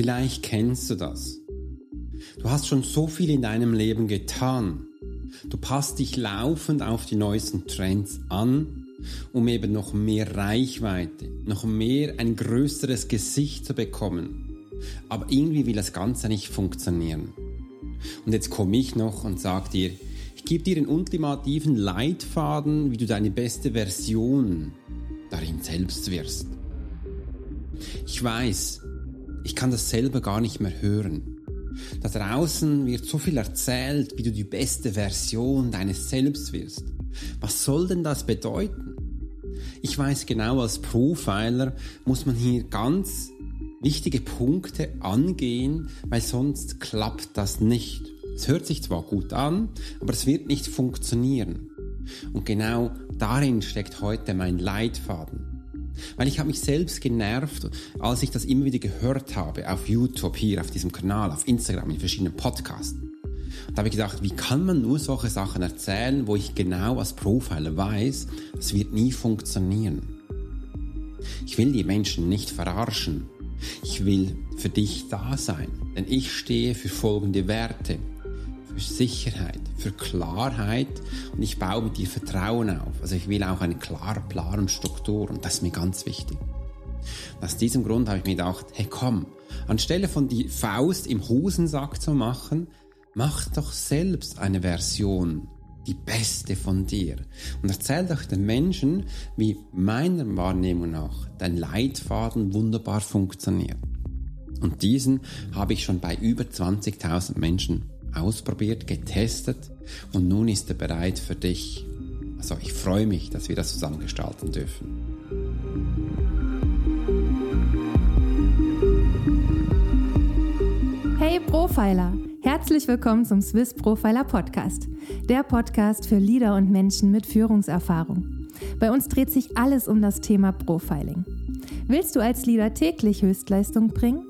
Vielleicht kennst du das. Du hast schon so viel in deinem Leben getan. Du passt dich laufend auf die neuesten Trends an, um eben noch mehr Reichweite, noch mehr ein größeres Gesicht zu bekommen. Aber irgendwie will das Ganze nicht funktionieren. Und jetzt komme ich noch und sage dir, ich gebe dir den ultimativen Leitfaden, wie du deine beste Version darin selbst wirst. Ich weiß, ich kann das selber gar nicht mehr hören. Da draußen wird so viel erzählt, wie du die beste Version deines Selbst wirst. Was soll denn das bedeuten? Ich weiß genau, als Profiler muss man hier ganz wichtige Punkte angehen, weil sonst klappt das nicht. Es hört sich zwar gut an, aber es wird nicht funktionieren. Und genau darin steckt heute mein Leitfaden. Weil ich habe mich selbst genervt, als ich das immer wieder gehört habe auf YouTube, hier auf diesem Kanal, auf Instagram, in verschiedenen Podcasts. Da habe ich gedacht, wie kann man nur solche Sachen erzählen, wo ich genau als Profiler weiß, es wird nie funktionieren. Ich will die Menschen nicht verarschen. Ich will für dich da sein, denn ich stehe für folgende Werte für Sicherheit, für Klarheit und ich baue mit dir Vertrauen auf. Also ich will auch einen klaren Plan und Struktur und das ist mir ganz wichtig. Und aus diesem Grund habe ich mir gedacht, hey komm, anstelle von die Faust im Hosensack zu machen, mach doch selbst eine Version, die beste von dir. Und erzähl doch den Menschen, wie meiner Wahrnehmung nach dein Leitfaden wunderbar funktioniert. Und diesen habe ich schon bei über 20.000 Menschen ausprobiert, getestet und nun ist er bereit für dich. Also ich freue mich, dass wir das zusammen gestalten dürfen. Hey Profiler! Herzlich willkommen zum Swiss Profiler Podcast, der Podcast für Leader und Menschen mit Führungserfahrung. Bei uns dreht sich alles um das Thema Profiling. Willst du als Leader täglich Höchstleistung bringen?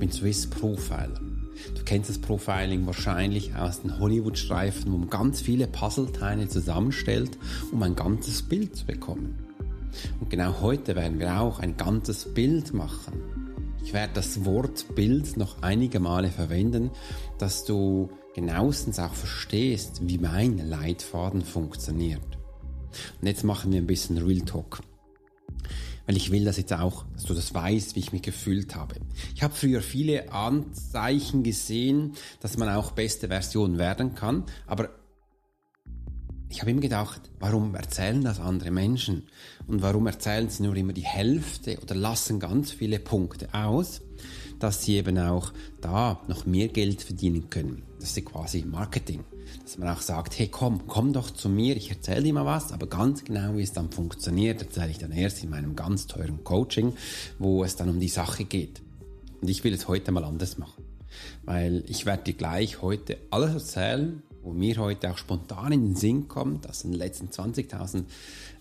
bin Swiss Profiler. Du kennst das Profiling wahrscheinlich aus den Hollywood-Streifen, wo man ganz viele Puzzleteile zusammenstellt, um ein ganzes Bild zu bekommen. Und genau heute werden wir auch ein ganzes Bild machen. Ich werde das Wort Bild noch einige Male verwenden, dass du genauestens auch verstehst, wie mein Leitfaden funktioniert. Und jetzt machen wir ein bisschen Real Talk weil ich will das jetzt auch, dass du das weißt, wie ich mich gefühlt habe. Ich habe früher viele Anzeichen gesehen, dass man auch beste Version werden kann, aber ich habe immer gedacht, warum erzählen das andere Menschen? Und warum erzählen sie nur immer die Hälfte oder lassen ganz viele Punkte aus, dass sie eben auch da noch mehr Geld verdienen können. Das ist quasi Marketing dass man auch sagt, hey komm, komm doch zu mir, ich erzähle dir mal was, aber ganz genau, wie es dann funktioniert, erzähle ich dann erst in meinem ganz teuren Coaching, wo es dann um die Sache geht. Und ich will es heute mal anders machen, weil ich werde dir gleich heute alles erzählen, wo mir heute auch spontan in den Sinn kommt, das sind die letzten 20.000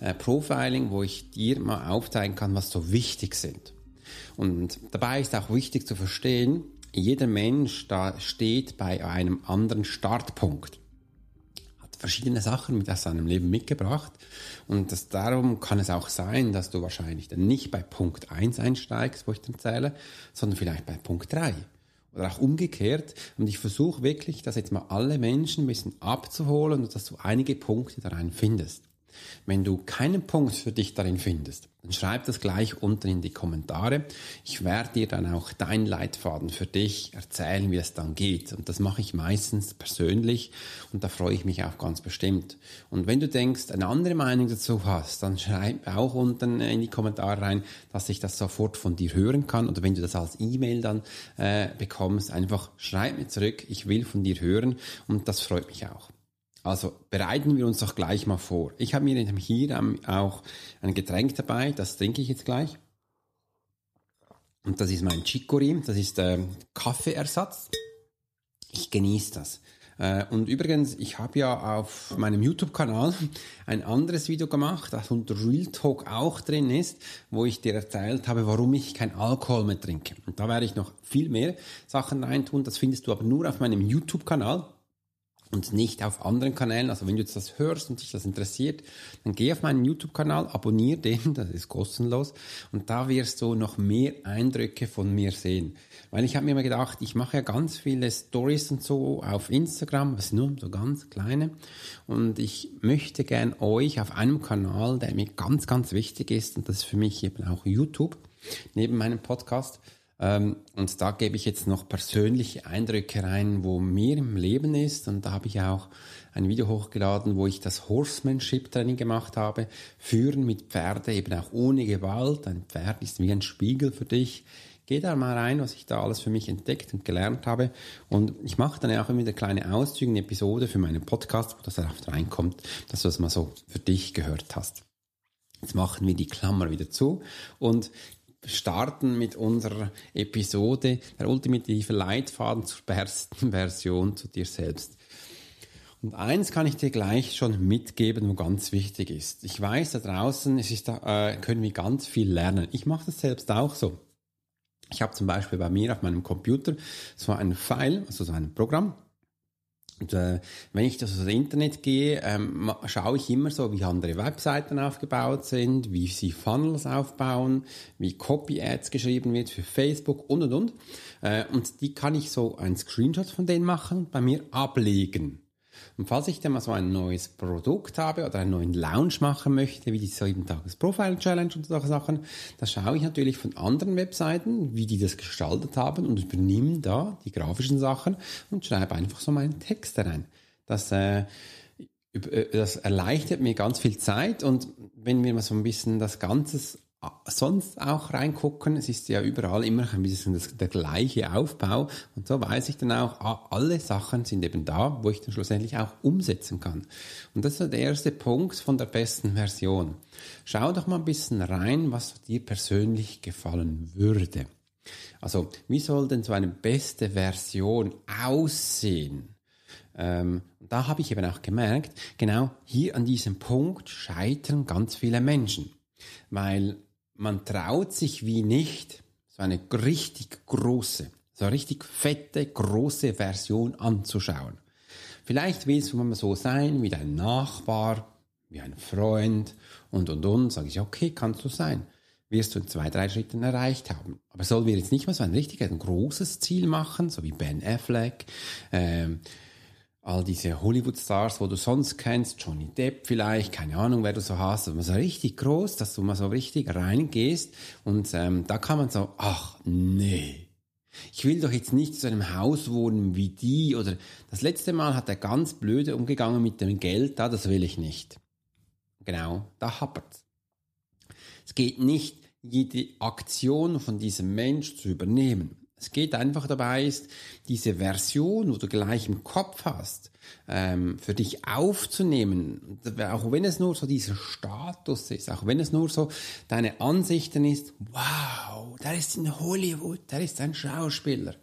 äh, Profiling, wo ich dir mal aufzeigen kann, was so wichtig sind. Und dabei ist auch wichtig zu verstehen, jeder Mensch da steht bei einem anderen Startpunkt. Hat verschiedene Sachen mit aus seinem Leben mitgebracht. Und das, darum kann es auch sein, dass du wahrscheinlich dann nicht bei Punkt 1 einsteigst, wo ich dann zähle, sondern vielleicht bei Punkt 3. Oder auch umgekehrt. Und ich versuche wirklich, das jetzt mal alle Menschen ein bisschen abzuholen und dass du einige Punkte da rein findest. Wenn du keinen Punkt für dich darin findest, dann schreib das gleich unten in die Kommentare. Ich werde dir dann auch deinen Leitfaden für dich erzählen, wie es dann geht. Und das mache ich meistens persönlich und da freue ich mich auch ganz bestimmt. Und wenn du denkst, eine andere Meinung dazu hast, dann schreib auch unten in die Kommentare rein, dass ich das sofort von dir hören kann. Oder wenn du das als E-Mail dann äh, bekommst, einfach schreib mir zurück, ich will von dir hören und das freut mich auch. Also bereiten wir uns doch gleich mal vor. Ich habe mir hier auch ein Getränk dabei, das trinke ich jetzt gleich. Und das ist mein Chicory, das ist äh, Kaffeeersatz. Ich genieße das. Äh, und übrigens, ich habe ja auf meinem YouTube-Kanal ein anderes Video gemacht, das unter Real Talk auch drin ist, wo ich dir erzählt habe, warum ich kein Alkohol mehr trinke. Und da werde ich noch viel mehr Sachen reintun. Das findest du aber nur auf meinem YouTube-Kanal und nicht auf anderen Kanälen. Also wenn du jetzt das hörst und dich das interessiert, dann geh auf meinen YouTube-Kanal, abonniere den, das ist kostenlos und da wirst du noch mehr Eindrücke von mir sehen. Weil ich habe mir immer gedacht, ich mache ja ganz viele Stories und so auf Instagram, was nur so ganz kleine und ich möchte gern euch auf einem Kanal, der mir ganz, ganz wichtig ist und das ist für mich eben auch YouTube, neben meinem Podcast, und da gebe ich jetzt noch persönliche Eindrücke rein, wo mir im Leben ist. Und da habe ich auch ein Video hochgeladen, wo ich das Horsemanship Training gemacht habe. Führen mit Pferde eben auch ohne Gewalt. Ein Pferd ist wie ein Spiegel für dich. Geh da mal rein, was ich da alles für mich entdeckt und gelernt habe. Und ich mache dann auch immer wieder kleine Auszüge, eine Episode für meinen Podcast, wo das oft reinkommt, dass du das mal so für dich gehört hast. Jetzt machen wir die Klammer wieder zu und starten mit unserer Episode der ultimative Leitfaden zur besten Version zu dir selbst. Und eins kann ich dir gleich schon mitgeben, wo ganz wichtig ist. Ich weiß, da draußen ist äh, können wir ganz viel lernen. Ich mache das selbst auch so. Ich habe zum Beispiel bei mir auf meinem Computer so ein File, also so ein Programm, und äh, wenn ich das aufs Internet gehe, ähm, schaue ich immer so, wie andere Webseiten aufgebaut sind, wie sie Funnels aufbauen, wie Copy-Ads geschrieben wird für Facebook und und und. Äh, und die kann ich so ein Screenshot von denen machen bei mir ablegen. Und falls ich dann mal so ein neues Produkt habe oder einen neuen Lounge machen möchte, wie die 7 Tages Profile Challenge und solche Sachen, da schaue ich natürlich von anderen Webseiten, wie die das gestaltet haben und übernehme da die grafischen Sachen und schreibe einfach so meinen Text rein. Das, äh, äh, das erleichtert mir ganz viel Zeit und wenn wir mal so ein bisschen das Ganze sonst auch reingucken. Es ist ja überall immer ein bisschen das, der gleiche Aufbau. Und so weiß ich dann auch, ah, alle Sachen sind eben da, wo ich dann schlussendlich auch umsetzen kann. Und das ist der erste Punkt von der besten Version. Schau doch mal ein bisschen rein, was dir persönlich gefallen würde. Also, wie soll denn so eine beste Version aussehen? Ähm, da habe ich eben auch gemerkt, genau hier an diesem Punkt scheitern ganz viele Menschen. Weil man traut sich wie nicht, so eine richtig große, so eine richtig fette, große Version anzuschauen. Vielleicht willst du mal so sein wie dein Nachbar, wie ein Freund und und und. Sage ich, okay, kannst du sein. Wirst du in zwei, drei Schritten erreicht haben. Aber sollen wir jetzt nicht mal so ein richtig ein großes Ziel machen, so wie Ben Affleck, ähm, all diese Hollywood-Stars, wo du sonst kennst, Johnny Depp vielleicht, keine Ahnung, wer du so hast, aber so richtig groß, dass du mal so richtig reingehst und ähm, da kann man so, ach nee, ich will doch jetzt nicht zu einem Haus wohnen wie die oder das letzte Mal hat er ganz blöde umgegangen mit dem Geld, da, das will ich nicht. Genau, da happert's. Es geht nicht, jede Aktion von diesem Mensch zu übernehmen. Es geht einfach dabei, ist diese Version, wo du gleich im Kopf hast, ähm, für dich aufzunehmen, auch wenn es nur so dieser Status ist, auch wenn es nur so deine Ansichten ist, wow, der ist in Hollywood, der ist ein Schauspieler.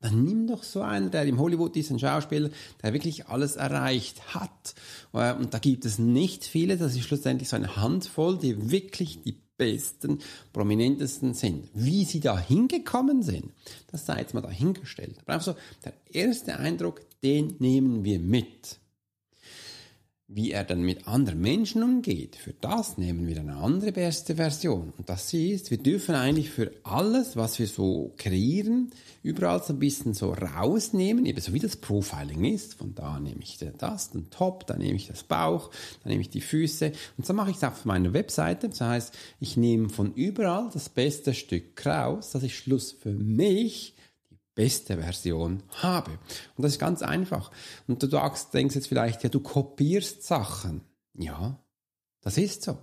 Dann nimm doch so einen, der im Hollywood ist, ein Schauspieler, der wirklich alles erreicht hat. Äh, und da gibt es nicht viele, das ist schlussendlich so eine Handvoll, die wirklich die besten, prominentesten sind. Wie sie da hingekommen sind, das sei jetzt mal dahingestellt. Aber einfach so, der erste Eindruck, den nehmen wir mit. Wie er dann mit anderen Menschen umgeht, für das nehmen wir eine andere beste Version. Und das ist, wir dürfen eigentlich für alles, was wir so kreieren, überall so ein bisschen so rausnehmen, eben so wie das Profiling ist. Von da nehme ich das, den Top, dann nehme ich das Bauch, dann nehme ich die Füße. Und so mache ich es auf meiner Webseite. Das heißt, ich nehme von überall das beste Stück raus, dass ich Schluss für mich beste Version habe. Und das ist ganz einfach. Und du denkst jetzt vielleicht, ja, du kopierst Sachen. Ja, das ist so.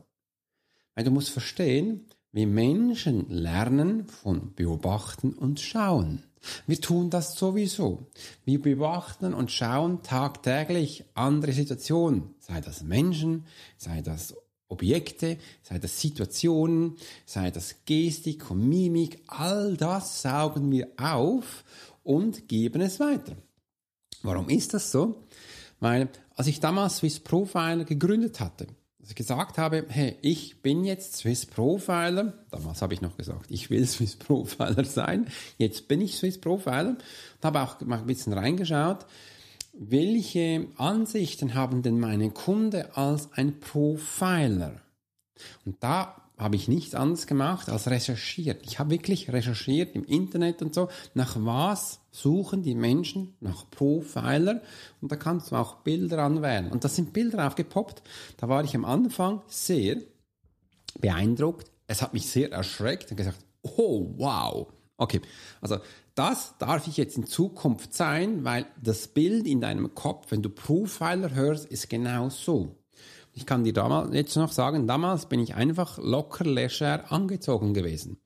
Weil du musst verstehen, wie Menschen lernen von Beobachten und Schauen. Wir tun das sowieso. Wir beobachten und schauen tagtäglich andere Situationen, sei das Menschen, sei das Objekte, sei das Situationen, sei das Gestik und Mimik, all das saugen wir auf und geben es weiter. Warum ist das so? Weil, als ich damals Swiss Profiler gegründet hatte, als ich gesagt habe, hey, ich bin jetzt Swiss Profiler, damals habe ich noch gesagt, ich will Swiss Profiler sein, jetzt bin ich Swiss Profiler, und habe auch mal ein bisschen reingeschaut, welche Ansichten haben denn meine Kunden als ein Profiler? Und da habe ich nichts anderes gemacht als recherchiert. Ich habe wirklich recherchiert im Internet und so, nach was suchen die Menschen, nach Profiler und da kannst du auch Bilder anwählen. Und da sind Bilder aufgepoppt. Da war ich am Anfang sehr beeindruckt. Es hat mich sehr erschreckt und gesagt, oh wow. Okay, also das darf ich jetzt in Zukunft sein, weil das Bild in deinem Kopf, wenn du Profiler hörst, ist genau so. Ich kann dir damals jetzt noch sagen, damals bin ich einfach locker leger angezogen gewesen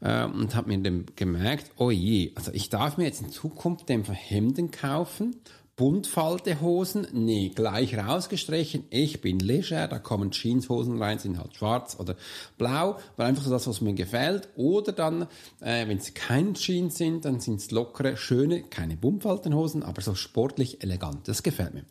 äh, und habe mir dann gemerkt, oh je, also ich darf mir jetzt in Zukunft einfach Hemden kaufen Buntfaltehosen, nee, gleich rausgestrichen. Ich bin leger, da kommen Jeanshosen rein, sind halt schwarz oder blau, weil einfach so das, was mir gefällt. Oder dann, äh, wenn es kein Jeans sind, dann sind es lockere, schöne, keine Buntfaltenhosen, aber so sportlich elegant. Das gefällt mir.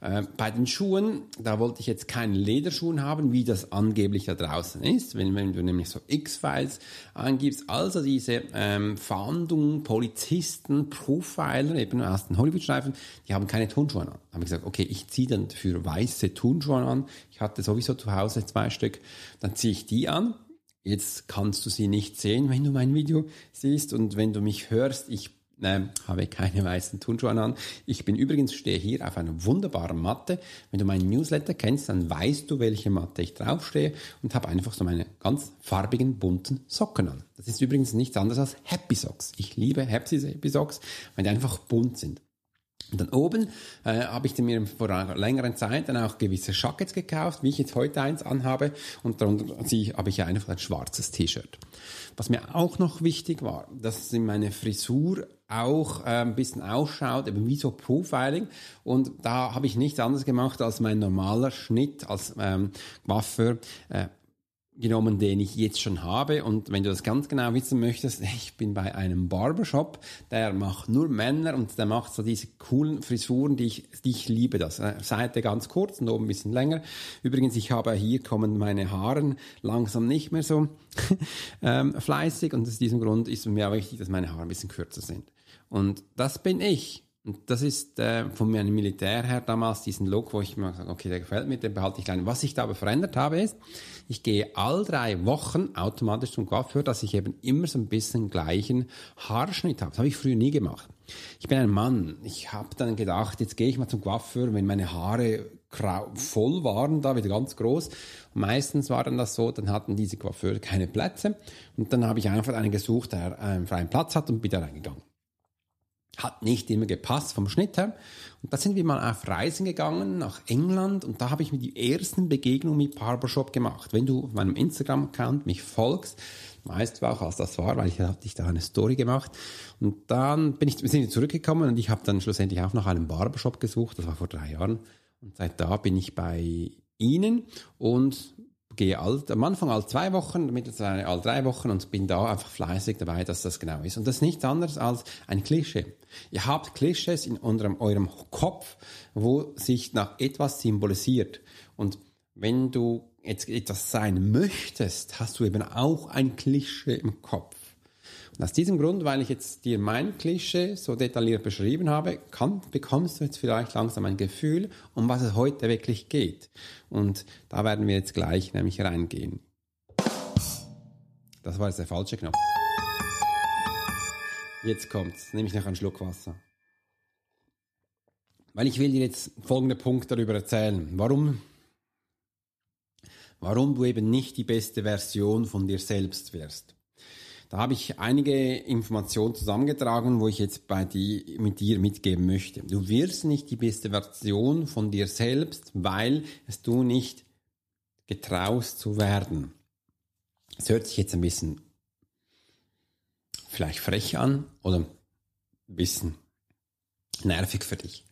Äh, bei den Schuhen, da wollte ich jetzt keine Lederschuhen haben, wie das angeblich da draußen ist. Wenn, wenn du nämlich so X-Files angibst, also diese ähm, Fahndung, Polizisten, Profiler, eben aus den Hollywood-Streifen, die haben keine Turnschuhe an. Da habe ich gesagt, okay, ich ziehe dann für weiße Turnschuhe an. Ich hatte sowieso zu Hause zwei Stück. Dann ziehe ich die an. Jetzt kannst du sie nicht sehen, wenn du mein Video siehst und wenn du mich hörst. Ich äh, habe keine weißen Turnschuhe an. Ich bin übrigens, stehe hier auf einer wunderbaren Matte. Wenn du meinen Newsletter kennst, dann weißt du, welche Matte ich draufstehe und habe einfach so meine ganz farbigen, bunten Socken an. Das ist übrigens nichts anderes als Happy Socks. Ich liebe Happy Socks, weil die einfach bunt sind. Und dann oben äh, habe ich mir vor einer längeren Zeit dann auch gewisse Jackets gekauft, wie ich jetzt heute eins anhabe. Und darunter habe ich einfach ein schwarzes T-Shirt. Was mir auch noch wichtig war, dass in meine Frisur auch äh, ein bisschen ausschaut, eben wie so Profiling. Und da habe ich nichts anderes gemacht als mein normaler Schnitt als ähm, Coiffeur. Äh, genommen, den ich jetzt schon habe. Und wenn du das ganz genau wissen möchtest, ich bin bei einem Barbershop, der macht nur Männer und der macht so diese coolen Frisuren, die ich, die ich liebe. Das äh, Seite ganz kurz und oben ein bisschen länger. Übrigens, ich habe hier kommen meine Haare langsam nicht mehr so ähm, fleißig und aus diesem Grund ist mir auch wichtig, dass meine Haare ein bisschen kürzer sind. Und das bin ich. Und das ist äh, von meinem Militär her damals diesen Look, wo ich mir gesagt okay, der gefällt mir, den behalte ich klein. Was ich da aber verändert habe, ist, ich gehe all drei Wochen automatisch zum Coiffeur, dass ich eben immer so ein bisschen gleichen Haarschnitt habe. Das habe ich früher nie gemacht. Ich bin ein Mann. Ich habe dann gedacht, jetzt gehe ich mal zum Coiffeur, wenn meine Haare voll waren, da wieder ganz groß. Meistens war dann das so, dann hatten diese Coiffeure keine Plätze. Und dann habe ich einfach einen gesucht, der einen freien Platz hat und bin da reingegangen hat nicht immer gepasst vom Schnitt her. Und da sind wir mal auf Reisen gegangen nach England und da habe ich mir die ersten Begegnungen mit Barbershop gemacht. Wenn du auf meinem Instagram-Account mich folgst, weißt du auch, was das war, weil ich hatte da eine Story gemacht. Und dann bin ich, sind wir zurückgekommen und ich habe dann schlussendlich auch nach einem Barbershop gesucht. Das war vor drei Jahren. Und seit da bin ich bei ihnen und gehe all, am Anfang all zwei Wochen, mittlerweile all drei Wochen und bin da einfach fleißig dabei, dass das genau ist. Und das ist nichts anderes als ein Klischee. Ihr habt Klischees in eurem, eurem Kopf, wo sich nach etwas symbolisiert. Und wenn du jetzt etwas sein möchtest, hast du eben auch ein Klischee im Kopf. Aus diesem Grund, weil ich jetzt dir mein Klischee so detailliert beschrieben habe, kann, bekommst du jetzt vielleicht langsam ein Gefühl, um was es heute wirklich geht. Und da werden wir jetzt gleich nämlich reingehen. Das war jetzt der falsche Knopf. Jetzt kommt's, nehme ich noch einen Schluck Wasser. Weil ich will dir jetzt folgende Punkte darüber erzählen. Warum, warum du eben nicht die beste Version von dir selbst wirst. Da habe ich einige Informationen zusammengetragen, wo ich jetzt bei die, mit dir mitgeben möchte. Du wirst nicht die beste Version von dir selbst, weil es du nicht getraust zu werden. Es hört sich jetzt ein bisschen vielleicht frech an oder ein bisschen nervig für dich.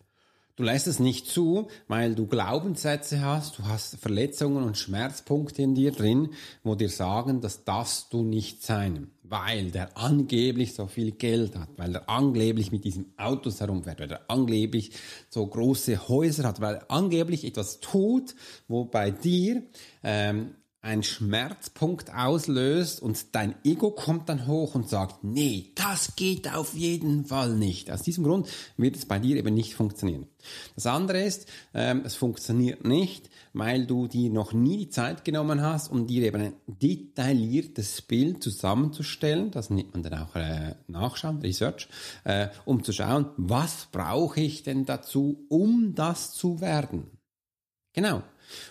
Du lässt es nicht zu, weil du Glaubenssätze hast, du hast Verletzungen und Schmerzpunkte in dir drin, wo dir sagen, das darfst du nicht sein, weil der angeblich so viel Geld hat, weil er angeblich mit diesem Autos herumfährt, weil er angeblich so große Häuser hat, weil er angeblich etwas tut, wo bei dir ähm, ein Schmerzpunkt auslöst und dein Ego kommt dann hoch und sagt, nee, das geht auf jeden Fall nicht. Aus diesem Grund wird es bei dir eben nicht funktionieren. Das andere ist, ähm, es funktioniert nicht, weil du dir noch nie die Zeit genommen hast, um dir eben ein detailliertes Bild zusammenzustellen, das nennt man dann auch äh, Nachschauen, Research, äh, um zu schauen, was brauche ich denn dazu, um das zu werden. Genau.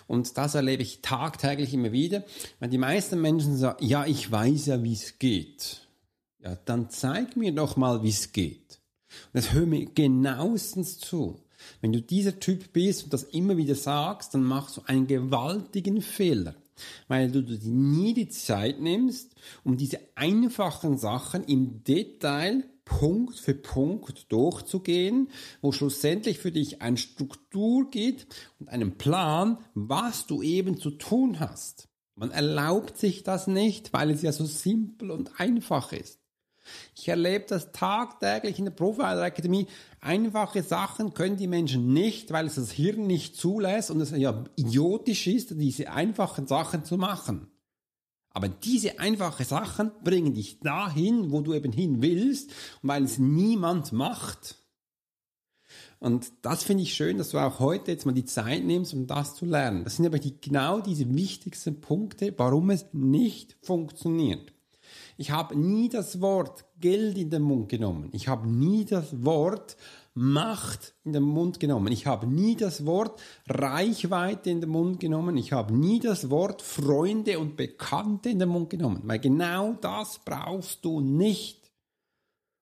Und das erlebe ich tagtäglich immer wieder. Wenn die meisten Menschen sagen, ja, ich weiß ja, wie es geht. Ja, dann zeig mir doch mal, wie es geht. Und das hör mir genauestens zu. Wenn du dieser Typ bist und das immer wieder sagst, dann machst du einen gewaltigen Fehler, weil du dir nie die Zeit nimmst, um diese einfachen Sachen im Detail Punkt für Punkt durchzugehen, wo schlussendlich für dich eine Struktur geht und einen Plan, was du eben zu tun hast. Man erlaubt sich das nicht, weil es ja so simpel und einfach ist. Ich erlebe das tagtäglich in der Profiler Akademie. Einfache Sachen können die Menschen nicht, weil es das Hirn nicht zulässt und es ja idiotisch ist, diese einfachen Sachen zu machen. Aber diese einfachen Sachen bringen dich dahin, wo du eben hin willst, weil es niemand macht. Und das finde ich schön, dass du auch heute jetzt mal die Zeit nimmst, um das zu lernen. Das sind aber die, genau diese wichtigsten Punkte, warum es nicht funktioniert. Ich habe nie das Wort Geld in den Mund genommen. Ich habe nie das Wort Macht in den Mund genommen. Ich habe nie das Wort Reichweite in den Mund genommen. Ich habe nie das Wort Freunde und Bekannte in den Mund genommen. Weil genau das brauchst du nicht.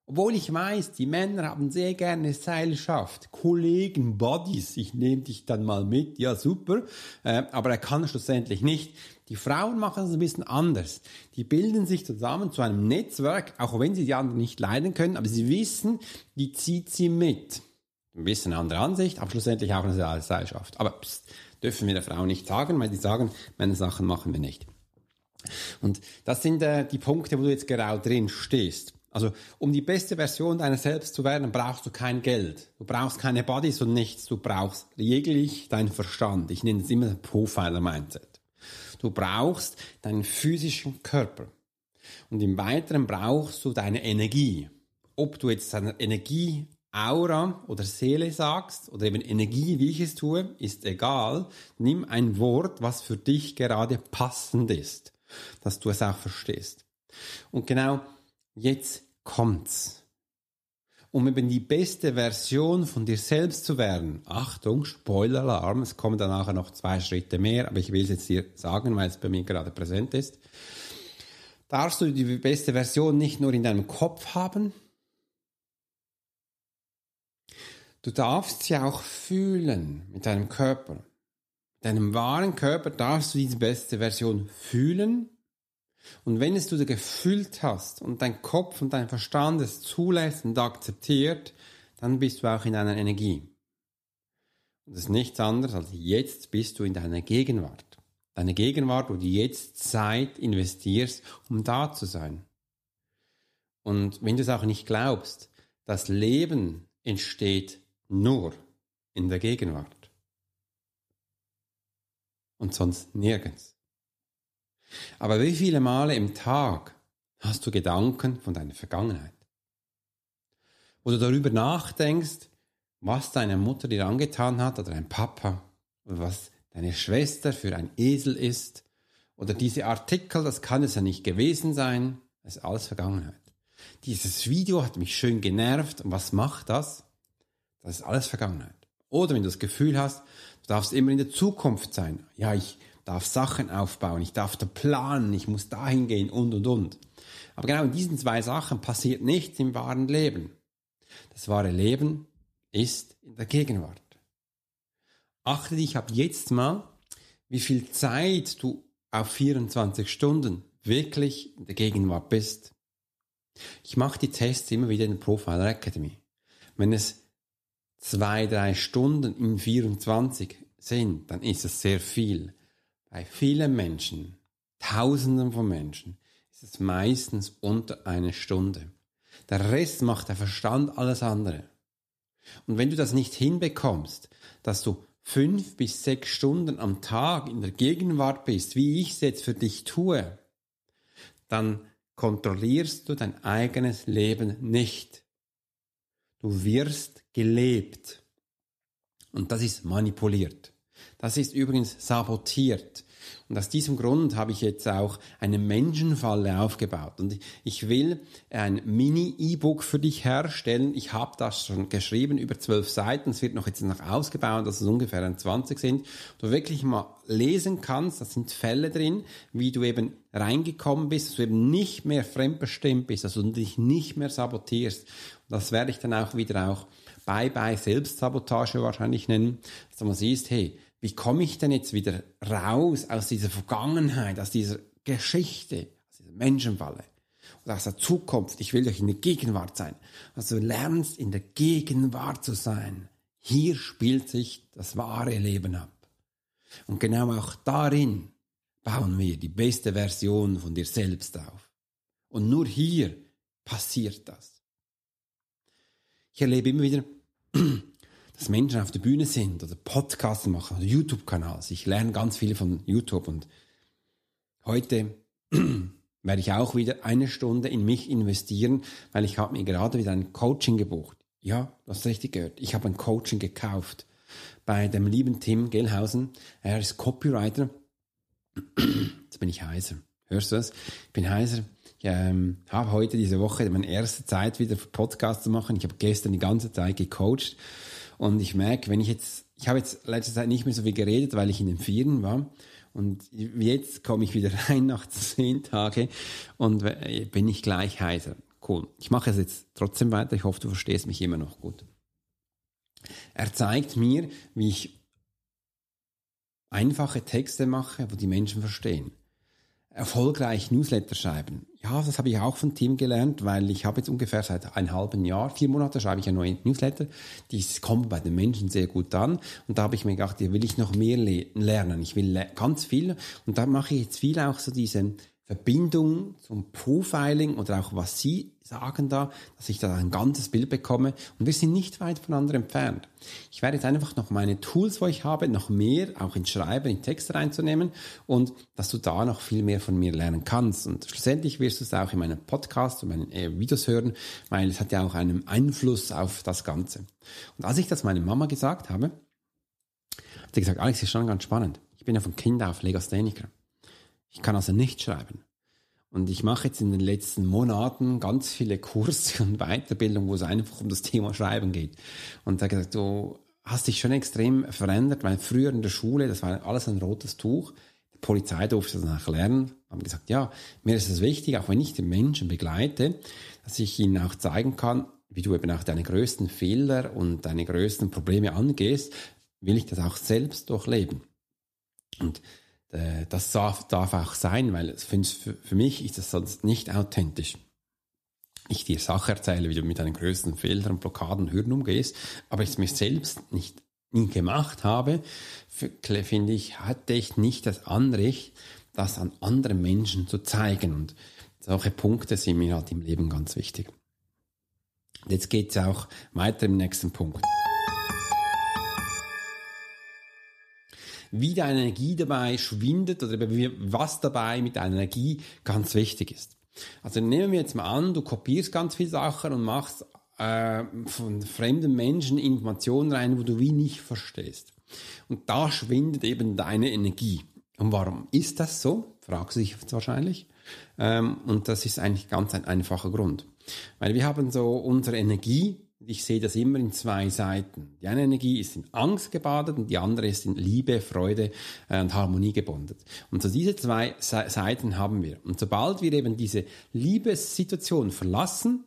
Obwohl ich weiß, die Männer haben sehr gerne Seilschaft, Kollegen, Buddies, ich nehme dich dann mal mit, ja super, äh, aber er kann schlussendlich nicht. Die Frauen machen es ein bisschen anders. Die bilden sich zusammen zu einem Netzwerk, auch wenn sie die anderen nicht leiden können, aber sie wissen, die zieht sie mit. Ein bisschen eine andere Ansicht, aber schlussendlich auch eine Seilschaft. Aber pst, dürfen wir der Frau nicht sagen, weil die sagen, meine Sachen machen wir nicht. Und das sind äh, die Punkte, wo du jetzt genau drin stehst. Also, um die beste Version deiner selbst zu werden, brauchst du kein Geld. Du brauchst keine Bodies und nichts. Du brauchst jeglich deinen Verstand. Ich nenne es immer Profiler-Mindset. Du brauchst deinen physischen Körper. Und im Weiteren brauchst du deine Energie. Ob du jetzt deine Energie Aura oder Seele sagst oder eben Energie, wie ich es tue, ist egal. Nimm ein Wort, was für dich gerade passend ist, dass du es auch verstehst. Und genau jetzt kommt's. Um eben die beste Version von dir selbst zu werden. Achtung, Spoiler-Alarm, es kommen dann nachher noch zwei Schritte mehr, aber ich will es jetzt dir sagen, weil es bei mir gerade präsent ist. Darfst du die beste Version nicht nur in deinem Kopf haben, du darfst sie auch fühlen mit deinem Körper. Deinem wahren Körper darfst du diese beste Version fühlen und wenn es du gefühlt hast und dein Kopf und dein Verstand es zulässt und akzeptiert, dann bist du auch in deiner Energie. Und das ist nichts anderes als jetzt bist du in deiner Gegenwart. Deine Gegenwart, wo du jetzt Zeit investierst, um da zu sein. Und wenn du es auch nicht glaubst, das Leben entsteht nur in der Gegenwart. Und sonst nirgends. Aber wie viele Male im Tag Hast du Gedanken von deiner Vergangenheit? Oder darüber nachdenkst, was deine Mutter dir angetan hat oder dein Papa oder was deine Schwester für ein Esel ist oder diese Artikel, das kann es ja nicht gewesen sein, das ist alles Vergangenheit. Dieses Video hat mich schön genervt und was macht das? Das ist alles Vergangenheit. Oder wenn du das Gefühl hast, du darfst immer in der Zukunft sein. Ja, ich darf Sachen aufbauen, ich darf da planen, ich muss dahin gehen und und und. Aber genau in diesen zwei Sachen passiert nichts im wahren Leben. Das wahre Leben ist in der Gegenwart. Achte dich ab jetzt mal, wie viel Zeit du auf 24 Stunden wirklich in der Gegenwart bist. Ich mache die Tests immer wieder in der Profiler Academy. Wenn es zwei, drei Stunden in 24 sind, dann ist es sehr viel. Bei vielen Menschen, Tausenden von Menschen, ist es meistens unter eine Stunde. Der Rest macht der Verstand alles andere. Und wenn du das nicht hinbekommst, dass du fünf bis sechs Stunden am Tag in der Gegenwart bist, wie ich es jetzt für dich tue, dann kontrollierst du dein eigenes Leben nicht. Du wirst gelebt. Und das ist manipuliert. Das ist übrigens sabotiert. Und aus diesem Grund habe ich jetzt auch eine Menschenfalle aufgebaut. Und ich will ein Mini-E-Book für dich herstellen. Ich habe das schon geschrieben, über zwölf Seiten. Es wird noch jetzt noch ausgebaut, dass es ungefähr 20 sind. Du wirklich mal lesen kannst, da sind Fälle drin, wie du eben reingekommen bist, dass du eben nicht mehr fremdbestimmt bist, dass du dich nicht mehr sabotierst. Und das werde ich dann auch wieder auch Bye-bye Selbstsabotage wahrscheinlich nennen, dass du mal siehst, hey, wie komme ich denn jetzt wieder raus aus dieser Vergangenheit, aus dieser Geschichte, aus dieser Menschenfalle und aus der Zukunft? Ich will doch in der Gegenwart sein. Also du lernst in der Gegenwart zu sein. Hier spielt sich das wahre Leben ab. Und genau auch darin bauen wir die beste Version von dir selbst auf. Und nur hier passiert das. Ich erlebe immer wieder, dass Menschen auf der Bühne sind oder Podcasts machen oder YouTube-Kanal. Ich lerne ganz viel von YouTube und heute werde ich auch wieder eine Stunde in mich investieren, weil ich habe mir gerade wieder ein Coaching gebucht. Ja, du hast richtig gehört. Ich habe ein Coaching gekauft bei dem lieben Tim Gelhausen. Er ist Copywriter. Jetzt bin ich heiser. Hörst du das? Ich bin heiser. Ich ähm, habe heute diese Woche meine erste Zeit wieder für Podcast zu machen. Ich habe gestern die ganze Zeit gecoacht und ich merke, wenn ich jetzt, ich habe jetzt letzte Zeit nicht mehr so viel geredet, weil ich in den Ferien war. Und jetzt komme ich wieder rein nach zehn Tagen und bin ich gleich heiser. Cool. Ich mache es jetzt trotzdem weiter. Ich hoffe, du verstehst mich immer noch gut. Er zeigt mir, wie ich einfache Texte mache, wo die Menschen verstehen erfolgreich Newsletter schreiben. Ja, das habe ich auch von Tim gelernt, weil ich habe jetzt ungefähr seit einem halben Jahr, vier Monate schreibe ich ein neue Newsletter. Die kommen bei den Menschen sehr gut an. Und da habe ich mir gedacht, hier will ich noch mehr le lernen. Ich will ganz viel. Und da mache ich jetzt viel auch so diese Verbindung zum Profiling oder auch was Sie sagen da, dass ich da ein ganzes Bild bekomme. Und wir sind nicht weit voneinander entfernt. Ich werde jetzt einfach noch meine Tools, wo ich habe, noch mehr auch ins Schreiben, in Texte reinzunehmen und dass du da noch viel mehr von mir lernen kannst. Und schlussendlich wirst du es auch in meinem Podcast und meinen äh, Videos hören, weil es hat ja auch einen Einfluss auf das Ganze. Und als ich das meiner Mama gesagt habe, hat sie gesagt, Alex, ist schon ganz spannend. Ich bin ja von Kind auf Legastheniker. Ich kann also nicht schreiben. Und ich mache jetzt in den letzten Monaten ganz viele Kurse und Weiterbildungen, wo es einfach um das Thema Schreiben geht. Und da gesagt, du hast dich schon extrem verändert, weil früher in der Schule, das war alles ein rotes Tuch. Die Polizei durfte das nachher lernen. Haben gesagt, ja, mir ist es wichtig, auch wenn ich den Menschen begleite, dass ich ihnen auch zeigen kann, wie du eben auch deine größten Fehler und deine größten Probleme angehst, will ich das auch selbst durchleben. Und äh, das darf, darf auch sein, weil für, für mich ist das sonst nicht authentisch. Ich dir Sache erzähle, wie du mit deinen größten Fehlern, Blockaden, Hürden umgehst, aber ich es mir selbst nicht nie gemacht habe, finde ich, hatte ich nicht das Anrecht, das an anderen Menschen zu zeigen. Und solche Punkte sind mir halt im Leben ganz wichtig. Jetzt geht es auch weiter im nächsten Punkt. Wie deine Energie dabei schwindet oder was dabei mit deiner Energie ganz wichtig ist. Also nehmen wir jetzt mal an, du kopierst ganz viele Sachen und machst äh, von fremden Menschen Informationen rein, wo du wie nicht verstehst. Und da schwindet eben deine Energie. Und warum ist das so? Fragst du dich wahrscheinlich. Ähm, und das ist eigentlich ganz ein einfacher Grund. Weil wir haben so unsere Energie, ich sehe das immer in zwei Seiten. Die eine Energie ist in Angst gebadet und die andere ist in Liebe, Freude äh, und Harmonie gebunden. Und so diese zwei Seiten haben wir. Und sobald wir eben diese Liebessituation verlassen,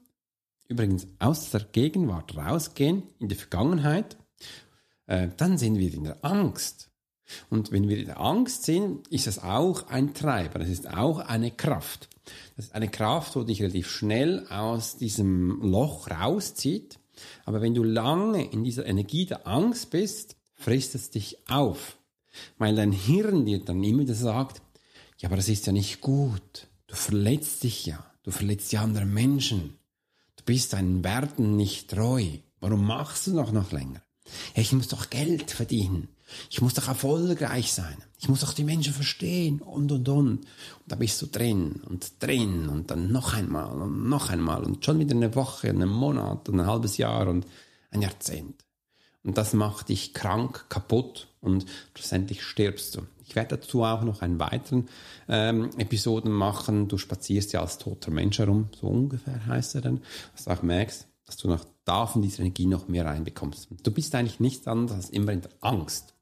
übrigens aus der Gegenwart rausgehen, in die Vergangenheit, äh, dann sind wir in der Angst. Und wenn wir in der Angst sind, ist das auch ein Treiber, das ist auch eine Kraft. Das ist eine Kraft, die dich relativ schnell aus diesem Loch rauszieht. Aber wenn du lange in dieser Energie der Angst bist, frisst es dich auf. Weil dein Hirn dir dann immer wieder sagt, ja, aber das ist ja nicht gut. Du verletzt dich ja. Du verletzt die anderen Menschen. Du bist deinen Werten nicht treu. Warum machst du noch noch länger? Ja, ich muss doch Geld verdienen. Ich muss doch erfolgreich sein. Ich muss doch die Menschen verstehen und, und, und. Und da bist du drin und drin und dann noch einmal und noch einmal und schon wieder eine Woche, einen Monat und ein halbes Jahr und ein Jahrzehnt. Und das macht dich krank, kaputt und schlussendlich stirbst du. Ich werde dazu auch noch einen weiteren ähm, Episoden machen. Du spazierst ja als toter Mensch herum, so ungefähr heißt er dann, dass du auch merkst, dass du noch da von dieser Energie noch mehr reinbekommst. Du bist eigentlich nichts anderes als immer in der Angst.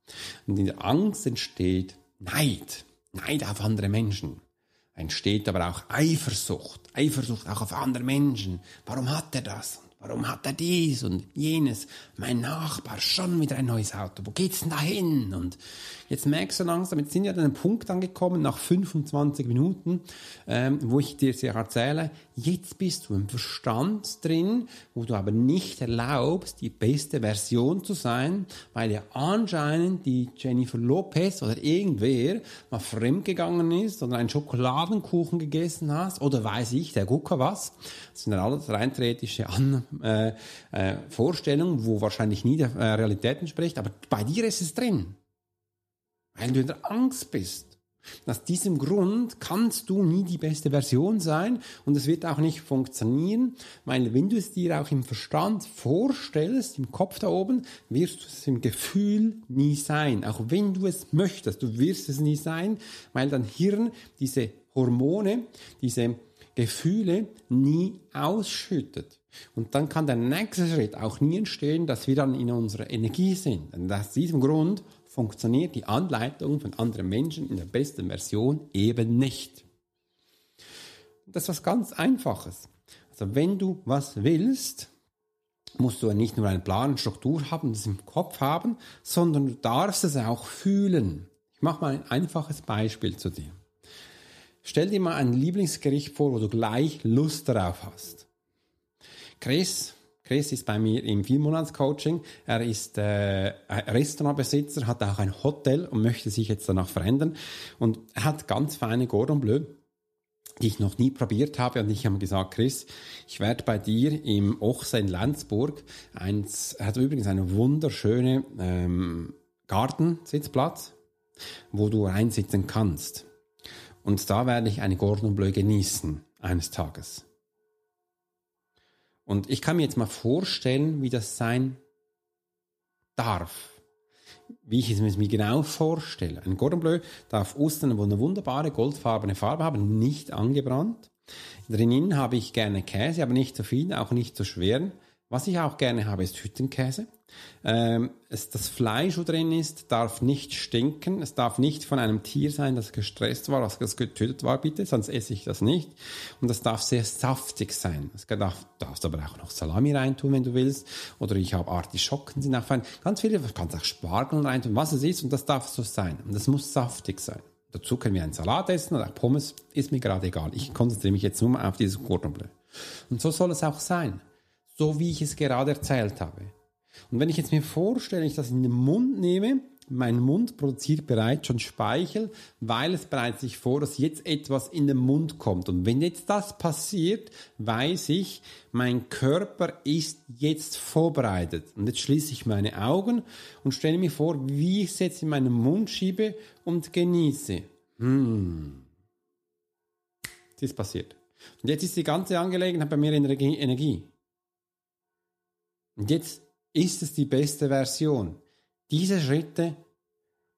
Und in der Angst entsteht Neid, Neid auf andere Menschen. Entsteht aber auch Eifersucht, Eifersucht auch auf andere Menschen. Warum hat er das? Warum hat er dies und jenes? Mein Nachbar, schon wieder ein neues Auto. Wo geht's denn da hin? Und jetzt merkst du langsam, jetzt sind wir an einem Punkt angekommen, nach 25 Minuten, ähm, wo ich dir sehr erzähle, jetzt bist du im Verstand drin, wo du aber nicht erlaubst, die beste Version zu sein, weil ja anscheinend die Jennifer Lopez oder irgendwer mal fremdgegangen ist oder einen Schokoladenkuchen gegessen hast oder weiß ich, der Gucker was. Das sind ja alles rein An äh, äh, Vorstellung, wo wahrscheinlich nie der äh, Realität entspricht, aber bei dir ist es drin. Weil du in der Angst bist. Aus diesem Grund kannst du nie die beste Version sein und es wird auch nicht funktionieren, weil wenn du es dir auch im Verstand vorstellst, im Kopf da oben, wirst du es im Gefühl nie sein. Auch wenn du es möchtest, du wirst es nie sein, weil dein Hirn diese Hormone, diese Gefühle nie ausschüttet. Und dann kann der nächste Schritt auch nie entstehen, dass wir dann in unserer Energie sind. Und aus diesem Grund funktioniert die Anleitung von anderen Menschen in der besten Version eben nicht. Das ist was ganz Einfaches. Also wenn du was willst, musst du nicht nur einen Plan, Struktur haben, das im Kopf haben, sondern du darfst es auch fühlen. Ich mache mal ein einfaches Beispiel zu dir. Stell dir mal ein Lieblingsgericht vor, wo du gleich Lust darauf hast. Chris, Chris ist bei mir im Viermonats-Coaching. Er ist äh, Restaurantbesitzer, hat auch ein Hotel und möchte sich jetzt danach verändern. Und er hat ganz feine Gordon Bleu, die ich noch nie probiert habe. Und ich habe gesagt, Chris, ich werde bei dir im Ochse in Landsburg, eins, er hat übrigens eine wunderschöne ähm, Gartensitzplatz, wo du reinsitzen kannst. Und da werde ich eine Gordon Bleu genießen eines Tages. Und ich kann mir jetzt mal vorstellen, wie das sein darf. Wie ich es mir genau vorstelle. Ein Cordon Bleu darf außen eine wunderbare goldfarbene Farbe haben, nicht angebrannt. Drinnen habe ich gerne Käse, aber nicht zu viel, auch nicht zu schweren. Was ich auch gerne habe, ist Hüttenkäse. Ähm, es, das Fleisch, wo drin ist, darf nicht stinken. Es darf nicht von einem Tier sein, das gestresst war, das getötet war, bitte, sonst esse ich das nicht. Und das darf sehr saftig sein. Es darf, darfst aber auch noch Salami reintun, wenn du willst. Oder ich habe Artischocken, sind auch fein. Ganz viele, du kannst auch Spargel reintun, was es ist. Und das darf so sein. Und das muss saftig sein. Dazu können wir einen Salat essen oder auch Pommes. Ist mir gerade egal. Ich konzentriere mich jetzt nur auf dieses Cordon Bleu. Und so soll es auch sein. So wie ich es gerade erzählt habe. Und wenn ich jetzt mir vorstelle, ich das in den Mund nehme, mein Mund produziert bereits schon Speichel, weil es bereits sich vor, dass jetzt etwas in den Mund kommt. Und wenn jetzt das passiert, weiß ich, mein Körper ist jetzt vorbereitet. Und jetzt schließe ich meine Augen und stelle mir vor, wie ich es jetzt in meinen Mund schiebe und genieße. Hm. Es ist passiert. Und jetzt ist die ganze Angelegenheit bei mir in Energie. Und jetzt ist es die beste Version. Diese Schritte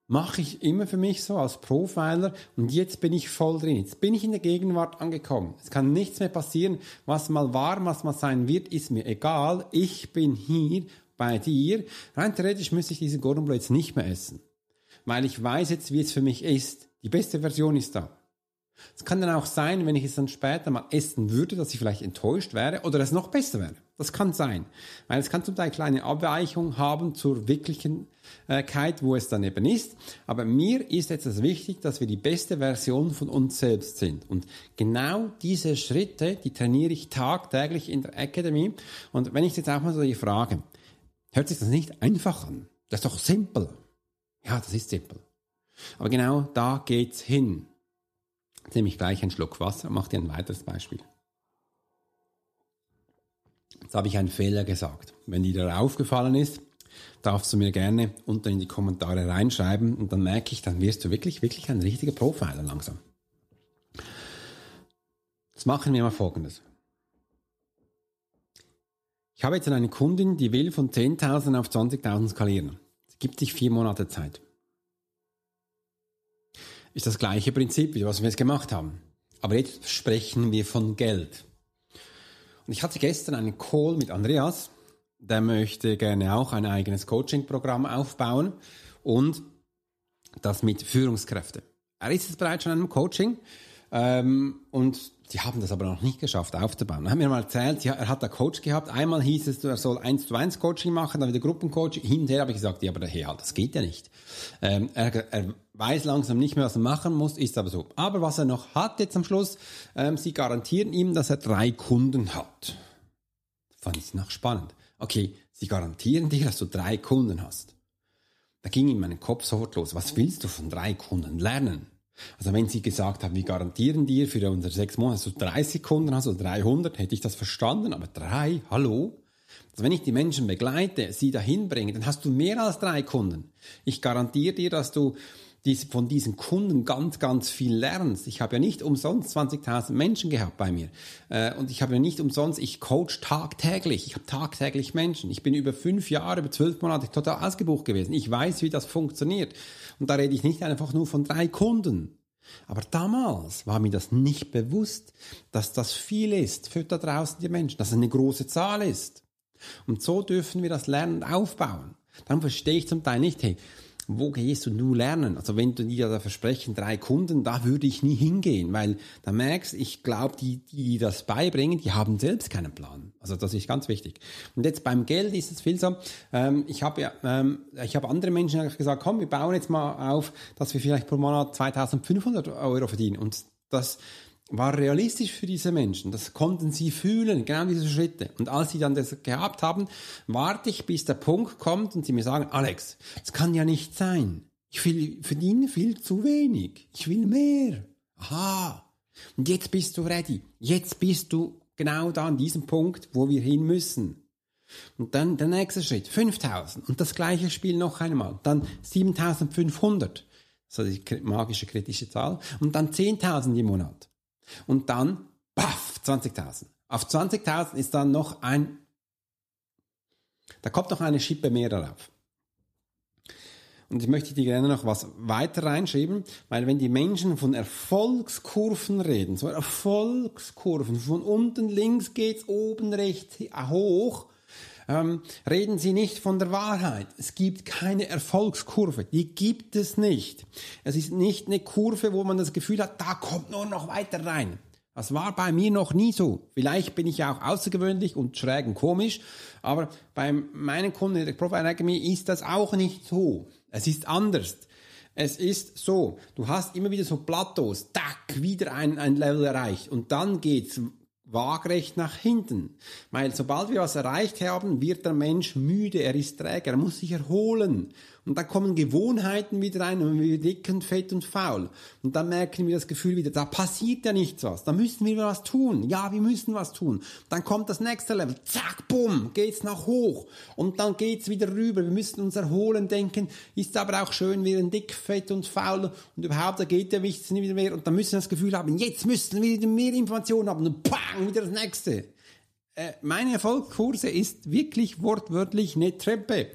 mache ich immer für mich so als Profiler und jetzt bin ich voll drin. Jetzt bin ich in der Gegenwart angekommen. Es kann nichts mehr passieren. Was mal war, was mal sein wird, ist mir egal. Ich bin hier bei dir. Rein theoretisch müsste ich diesen Gordon jetzt nicht mehr essen. Weil ich weiß jetzt, wie es für mich ist. Die beste Version ist da. Es kann dann auch sein, wenn ich es dann später mal essen würde, dass ich vielleicht enttäuscht wäre oder es noch besser wäre. Das kann sein. Weil es kann zum Teil kleine Abweichungen haben zur Wirklichkeit, wo es dann eben ist. Aber mir ist jetzt das wichtig, dass wir die beste Version von uns selbst sind. Und genau diese Schritte, die trainiere ich tagtäglich in der Academy. Und wenn ich jetzt auch mal so die Frage, hört sich das nicht einfach an? Das ist doch simpel. Ja, das ist simpel. Aber genau da geht's hin. Nehme ich gleich einen Schluck Wasser und mache dir ein weiteres Beispiel. Jetzt habe ich einen Fehler gesagt. Wenn dir aufgefallen ist, darfst du mir gerne unten in die Kommentare reinschreiben und dann merke ich, dann wirst du wirklich, wirklich ein richtiger Profiler langsam. Jetzt machen wir mal Folgendes. Ich habe jetzt eine Kundin, die will von 10.000 auf 20.000 skalieren. Sie gibt sich vier Monate Zeit ist das gleiche Prinzip, wie was wir jetzt gemacht haben. Aber jetzt sprechen wir von Geld. Und ich hatte gestern einen Call mit Andreas, der möchte gerne auch ein eigenes Coaching-Programm aufbauen und das mit Führungskräften. Er ist jetzt bereits schon in einem Coaching ähm, und die haben das aber noch nicht geschafft aufzubauen. Er hat mir mal erzählt, er hat da Coach gehabt. Einmal hieß es, er soll eins zu eins Coaching machen, dann wieder Gruppencoaching. Hinterher habe ich gesagt, ja, aber hey, das geht ja nicht. Ähm, er, er weiß langsam nicht mehr, was er machen muss, ist aber so. Aber was er noch hat jetzt am Schluss, ähm, sie garantieren ihm, dass er drei Kunden hat. Fand ich noch spannend. Okay, sie garantieren dir, dass du drei Kunden hast. Da ging in meinen Kopf sofort los. Was willst du von drei Kunden lernen? Also wenn Sie gesagt haben, wir garantieren dir für unsere sechs Monate, du 30 Kunden hast oder 300, hätte ich das verstanden, aber drei, hallo? Also wenn ich die Menschen begleite, sie dahin bringe, dann hast du mehr als drei Kunden. Ich garantiere dir, dass du von diesen Kunden ganz, ganz viel lernst. Ich habe ja nicht umsonst 20.000 Menschen gehabt bei mir. Äh, und ich habe ja nicht umsonst, ich coach tagtäglich. Ich habe tagtäglich Menschen. Ich bin über fünf Jahre, über zwölf Monate total ausgebucht gewesen. Ich weiß, wie das funktioniert. Und da rede ich nicht einfach nur von drei Kunden. Aber damals war mir das nicht bewusst, dass das viel ist für da draußen die Menschen, dass es eine große Zahl ist. Und so dürfen wir das Lernen aufbauen. Dann verstehe ich zum Teil nicht, hey, wo gehst du nur lernen? Also wenn du dir da versprechen, drei Kunden, da würde ich nie hingehen, weil da merkst, ich glaube, die, die das beibringen, die haben selbst keinen Plan. Also das ist ganz wichtig. Und jetzt beim Geld ist es viel so, ähm, ich habe ja, ähm, ich habe andere Menschen gesagt, komm, wir bauen jetzt mal auf, dass wir vielleicht pro Monat 2500 Euro verdienen. Und das, war realistisch für diese Menschen. Das konnten sie fühlen, genau diese Schritte. Und als sie dann das gehabt haben, warte ich, bis der Punkt kommt und sie mir sagen, Alex, es kann ja nicht sein. Ich will, verdiene viel zu wenig. Ich will mehr. Aha. Und jetzt bist du ready. Jetzt bist du genau da an diesem Punkt, wo wir hin müssen. Und dann der nächste Schritt, 5000. Und das gleiche Spiel noch einmal. Dann 7500. So die magische kritische Zahl. Und dann 10.000 im Monat. Und dann, baff, 20.000. Auf 20.000 ist dann noch ein, da kommt noch eine Schippe mehr darauf. Und ich möchte dir gerne noch was weiter reinschreiben, weil wenn die Menschen von Erfolgskurven reden, so Erfolgskurven, von unten links geht's oben rechts hoch, ähm, reden Sie nicht von der Wahrheit. Es gibt keine Erfolgskurve. Die gibt es nicht. Es ist nicht eine Kurve, wo man das Gefühl hat, da kommt nur noch weiter rein. Das war bei mir noch nie so. Vielleicht bin ich ja auch außergewöhnlich und schräg und komisch, aber bei meinen Kunden in der Profile Academy ist das auch nicht so. Es ist anders. Es ist so, du hast immer wieder so Plateaus, tack, wieder ein, ein Level erreicht und dann geht's waagrecht nach hinten. Weil sobald wir was erreicht haben, wird der Mensch müde, er ist träger, er muss sich erholen. Und dann kommen Gewohnheiten wieder rein und wir dicken, fett und faul. Und dann merken wir das Gefühl wieder, da passiert ja nichts was. Da müssen wir was tun. Ja, wir müssen was tun. Dann kommt das nächste Level. Zack, bumm, geht's nach hoch. Und dann geht's wieder rüber. Wir müssen uns erholen, denken, ist aber auch schön, wir sind dick, fett und faul. Und überhaupt, da geht ja nichts wieder mehr. Und dann müssen wir das Gefühl haben, jetzt müssen wir wieder mehr Informationen haben. Und bang, wieder das nächste. Äh, meine Erfolgskurse ist wirklich wortwörtlich eine Treppe.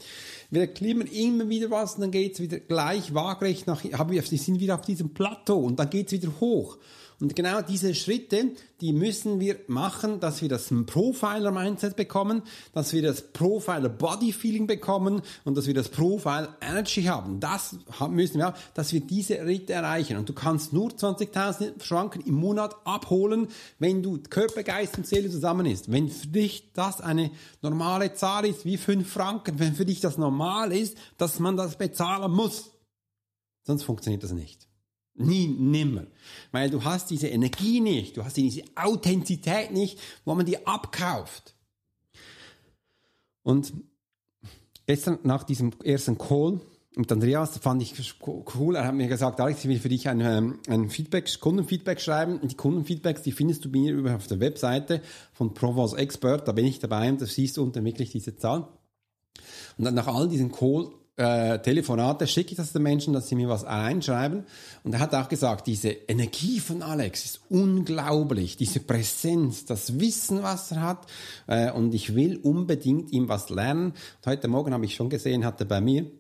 Wir klimmen immer wieder was und dann geht's wieder gleich waagrecht nach, sind wieder auf diesem Plateau und dann geht's wieder hoch. Und genau diese Schritte, die müssen wir machen, dass wir das Profiler-Mindset bekommen, dass wir das Profiler-Body-Feeling bekommen und dass wir das Profile-Energy haben. Das müssen wir, dass wir diese Schritte erreichen. Und du kannst nur 20.000 Franken im Monat abholen, wenn du Körper, Geist und Seele zusammen ist. Wenn für dich das eine normale Zahl ist, wie 5 Franken, wenn für dich das normal ist, dass man das bezahlen muss. Sonst funktioniert das nicht. Nie, nimmer. Weil du hast diese Energie nicht, du hast diese Authentizität nicht, wo man die abkauft. Und gestern nach diesem ersten Call mit Andreas fand ich cool. Er hat mir gesagt, Alex, ich will für dich ein, ähm, ein Feedback, Kundenfeedback schreiben. Und die Kundenfeedbacks, die findest du mir über auf der Webseite von Provence Expert. Da bin ich dabei und da siehst du unten wirklich diese Zahl. Und dann nach all diesen Call äh, Telefonate schicke ich das den Menschen, dass sie mir was einschreiben. Und er hat auch gesagt, diese Energie von Alex ist unglaublich, diese Präsenz, das Wissen, was er hat. Äh, und ich will unbedingt ihm was lernen. Und heute Morgen habe ich schon gesehen, hat er bei mir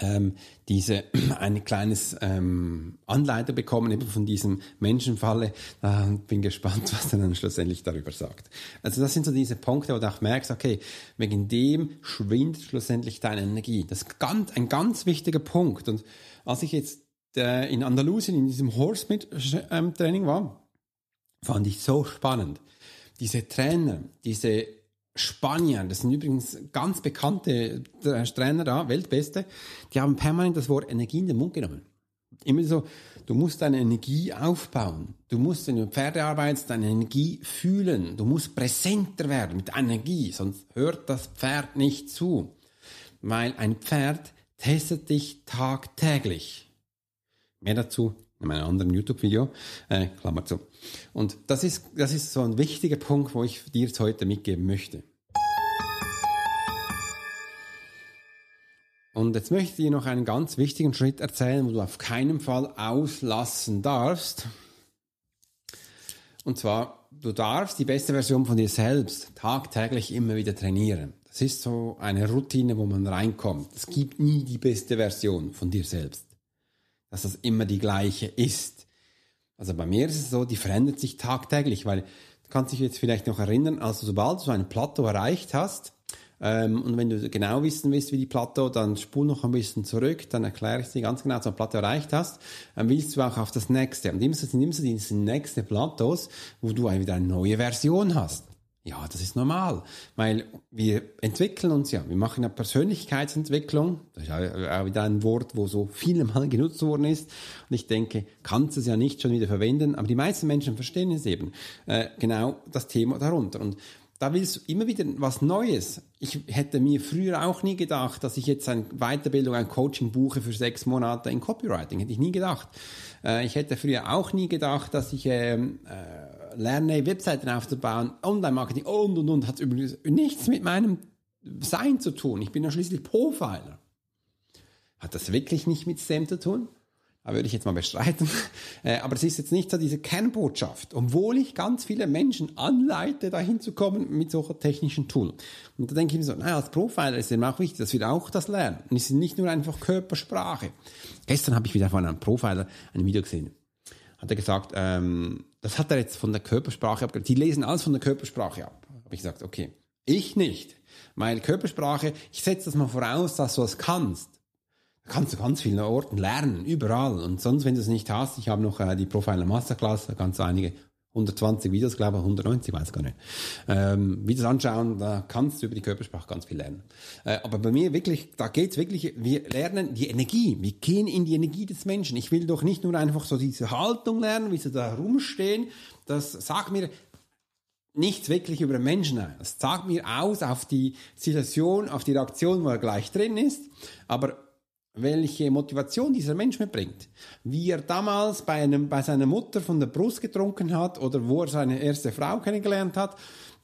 ähm, diese ein kleines ähm, Anleiter bekommen eben von diesem Menschenfalle. Äh, bin gespannt, was er dann schlussendlich darüber sagt. Also das sind so diese Punkte, wo du auch merkst, okay, wegen dem schwindet schlussendlich deine Energie. Das ist ganz, ein ganz wichtiger Punkt. Und als ich jetzt äh, in Andalusien in diesem Horsemeat-Training war, fand ich so spannend. Diese Trainer, diese Spanier, das sind übrigens ganz bekannte Trainer da, Weltbeste, die haben permanent das Wort Energie in den Mund genommen. Immer so, du musst deine Energie aufbauen. Du musst, wenn du Pferde arbeitest, deine Energie fühlen. Du musst präsenter werden mit Energie, sonst hört das Pferd nicht zu. Weil ein Pferd testet dich tagtäglich. Mehr dazu in meinem anderen YouTube-Video, äh, Klammer zu. Und das ist, das ist so ein wichtiger Punkt, wo ich dir jetzt heute mitgeben möchte. Und jetzt möchte ich dir noch einen ganz wichtigen Schritt erzählen, wo du auf keinen Fall auslassen darfst. Und zwar, du darfst die beste Version von dir selbst tagtäglich immer wieder trainieren. Das ist so eine Routine, wo man reinkommt. Es gibt nie die beste Version von dir selbst. Dass das immer die gleiche ist. Also bei mir ist es so, die verändert sich tagtäglich, weil du kannst dich jetzt vielleicht noch erinnern, also sobald du so ein Plateau erreicht hast, ähm, und wenn du genau wissen willst, wie die Plateau, dann spul noch ein bisschen zurück, dann erkläre ich dir ganz genau, so ein Plateau erreicht hast, dann willst du auch auf das nächste. Und nimmst du, nimmst du diese nächste Plateaus, wo du wieder eine neue Version hast. Ja, das ist normal, weil wir entwickeln uns ja. Wir machen ja Persönlichkeitsentwicklung. Das ist auch wieder ein Wort, wo so viele Mal genutzt worden ist. Und ich denke, kannst es ja nicht schon wieder verwenden. Aber die meisten Menschen verstehen es eben. Äh, genau das Thema darunter. Und da willst du immer wieder was Neues. Ich hätte mir früher auch nie gedacht, dass ich jetzt eine Weiterbildung, ein Coaching buche für sechs Monate in Copywriting. Hätte ich nie gedacht. Äh, ich hätte früher auch nie gedacht, dass ich ähm, äh, lerne, Webseiten aufzubauen, Online-Marketing und, und, und. Hat übrigens nichts mit meinem Sein zu tun. Ich bin ja schließlich Profiler. Hat das wirklich nicht mit STEM zu tun? würde ich jetzt mal bestreiten. Äh, aber es ist jetzt nicht so diese Kernbotschaft, obwohl ich ganz viele Menschen anleite, dahin zu kommen mit solchen technischen Tools. Und da denke ich mir so, naja, als Profiler ist es auch wichtig, dass wir auch das lernen. Und es ist nicht nur einfach Körpersprache. Gestern habe ich wieder von einem Profiler ein Video gesehen. Hat er gesagt, ähm, das hat er jetzt von der Körpersprache ab. Die lesen alles von der Körpersprache ab. Habe ich gesagt, okay, ich nicht. Weil Körpersprache, ich setze das mal voraus, dass du es kannst kannst du ganz vielen Orten lernen, überall. Und sonst, wenn du es nicht hast, ich habe noch äh, die Profiler Masterclass, da kannst du einige 120 Videos, glaube ich, 190, weiß gar nicht. Ähm, Videos anschauen, da kannst du über die Körpersprache ganz viel lernen. Äh, aber bei mir wirklich, da geht's wirklich, wir lernen die Energie, wir gehen in die Energie des Menschen. Ich will doch nicht nur einfach so diese Haltung lernen, wie sie da rumstehen. Das sagt mir nichts wirklich über den Menschen. Das sagt mir aus auf die Situation, auf die Reaktion, wo er gleich drin ist. Aber welche Motivation dieser Mensch mitbringt. Wie er damals bei, einem, bei seiner Mutter von der Brust getrunken hat oder wo er seine erste Frau kennengelernt hat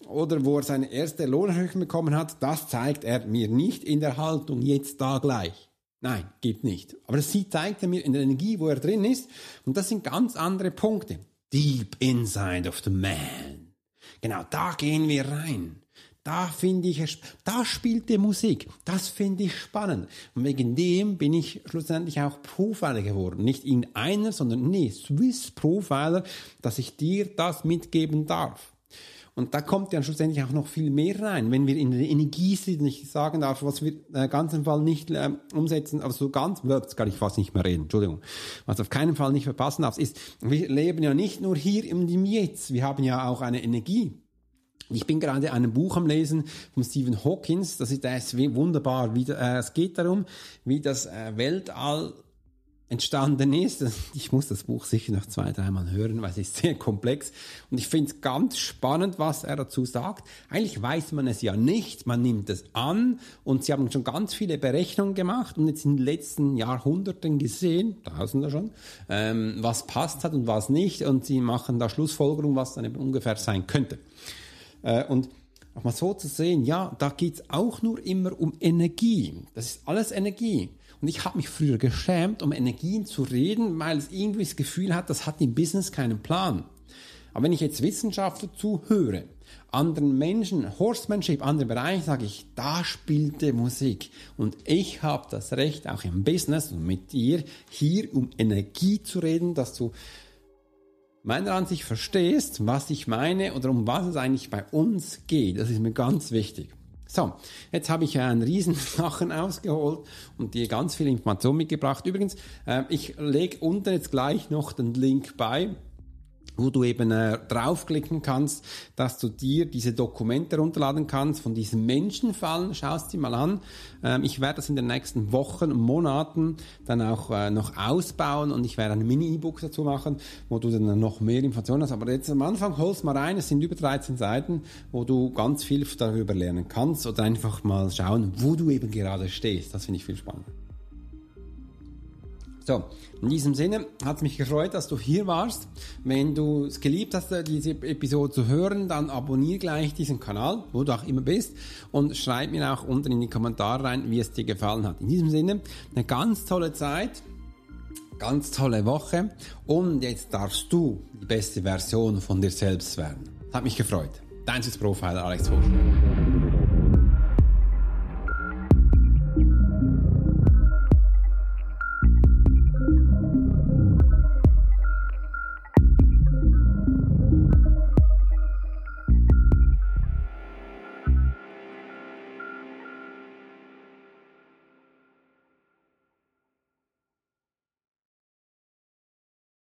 oder wo er seine erste Lohnerhöhung bekommen hat, das zeigt er mir nicht in der Haltung jetzt da gleich. Nein, gibt nicht. Aber das zeigt er mir in der Energie, wo er drin ist. Und das sind ganz andere Punkte. Deep inside of the man. Genau, da gehen wir rein. Da finde ich, da spielt die Musik. Das finde ich spannend. Und wegen dem bin ich schlussendlich auch Profiler geworden. Nicht in einer, sondern nee, Swiss Profiler, dass ich dir das mitgeben darf. Und da kommt ja schlussendlich auch noch viel mehr rein, wenn wir in der Energie sind, nicht sagen darf, was wir äh, ganz im Fall nicht äh, umsetzen, aber so ganz, jetzt kann ich fast nicht mehr reden, Entschuldigung. Was auf keinen Fall nicht verpassen darf, ist, wir leben ja nicht nur hier im Jetzt, wir haben ja auch eine Energie. Ich bin gerade ein Buch am Lesen von Stephen Hawkins. Das ist, das wunderbar. Wie, äh, es geht darum, wie das äh, Weltall entstanden ist. Ich muss das Buch sicher noch zwei, dreimal hören, weil es ist sehr komplex. Und ich finde es ganz spannend, was er dazu sagt. Eigentlich weiß man es ja nicht, man nimmt es an und sie haben schon ganz viele Berechnungen gemacht und jetzt in den letzten Jahrhunderten gesehen, tausender schon, ähm, was passt hat und was nicht und sie machen da Schlussfolgerung, was dann eben ungefähr sein könnte. Äh, und auch mal so zu sehen, ja, da geht's auch nur immer um Energie. Das ist alles Energie. Und ich habe mich früher geschämt, um Energien zu reden, weil es irgendwie das Gefühl hat, das hat im Business keinen Plan. Aber wenn ich jetzt Wissenschaftler zuhöre, anderen Menschen, Horsemanship, andere Bereiche, sage ich, da spielte Musik. Und ich habe das Recht, auch im Business und mit dir hier um Energie zu reden, dass du meiner Ansicht verstehst, was ich meine oder um was es eigentlich bei uns geht. Das ist mir ganz wichtig. So, jetzt habe ich einen riesen Sachen ausgeholt und dir ganz viel Information mitgebracht. Übrigens, äh, ich lege unten jetzt gleich noch den Link bei wo du eben äh, draufklicken kannst, dass du dir diese Dokumente runterladen kannst von diesen Menschenfallen. Schaust sie mal an. Ähm, ich werde das in den nächsten Wochen Monaten dann auch äh, noch ausbauen und ich werde ein Mini-E-Book dazu machen, wo du dann noch mehr Informationen hast. Aber jetzt am Anfang holst mal rein. Es sind über 13 Seiten, wo du ganz viel darüber lernen kannst oder einfach mal schauen, wo du eben gerade stehst. Das finde ich viel spannender. So, in diesem Sinne hat es mich gefreut, dass du hier warst. Wenn du es geliebt hast, diese Episode zu hören, dann abonniere gleich diesen Kanal, wo du auch immer bist, und schreib mir auch unten in die Kommentare rein, wie es dir gefallen hat. In diesem Sinne, eine ganz tolle Zeit, ganz tolle Woche und jetzt darfst du die beste Version von dir selbst werden. Hat mich gefreut. Dein Profiler Alex Hosch.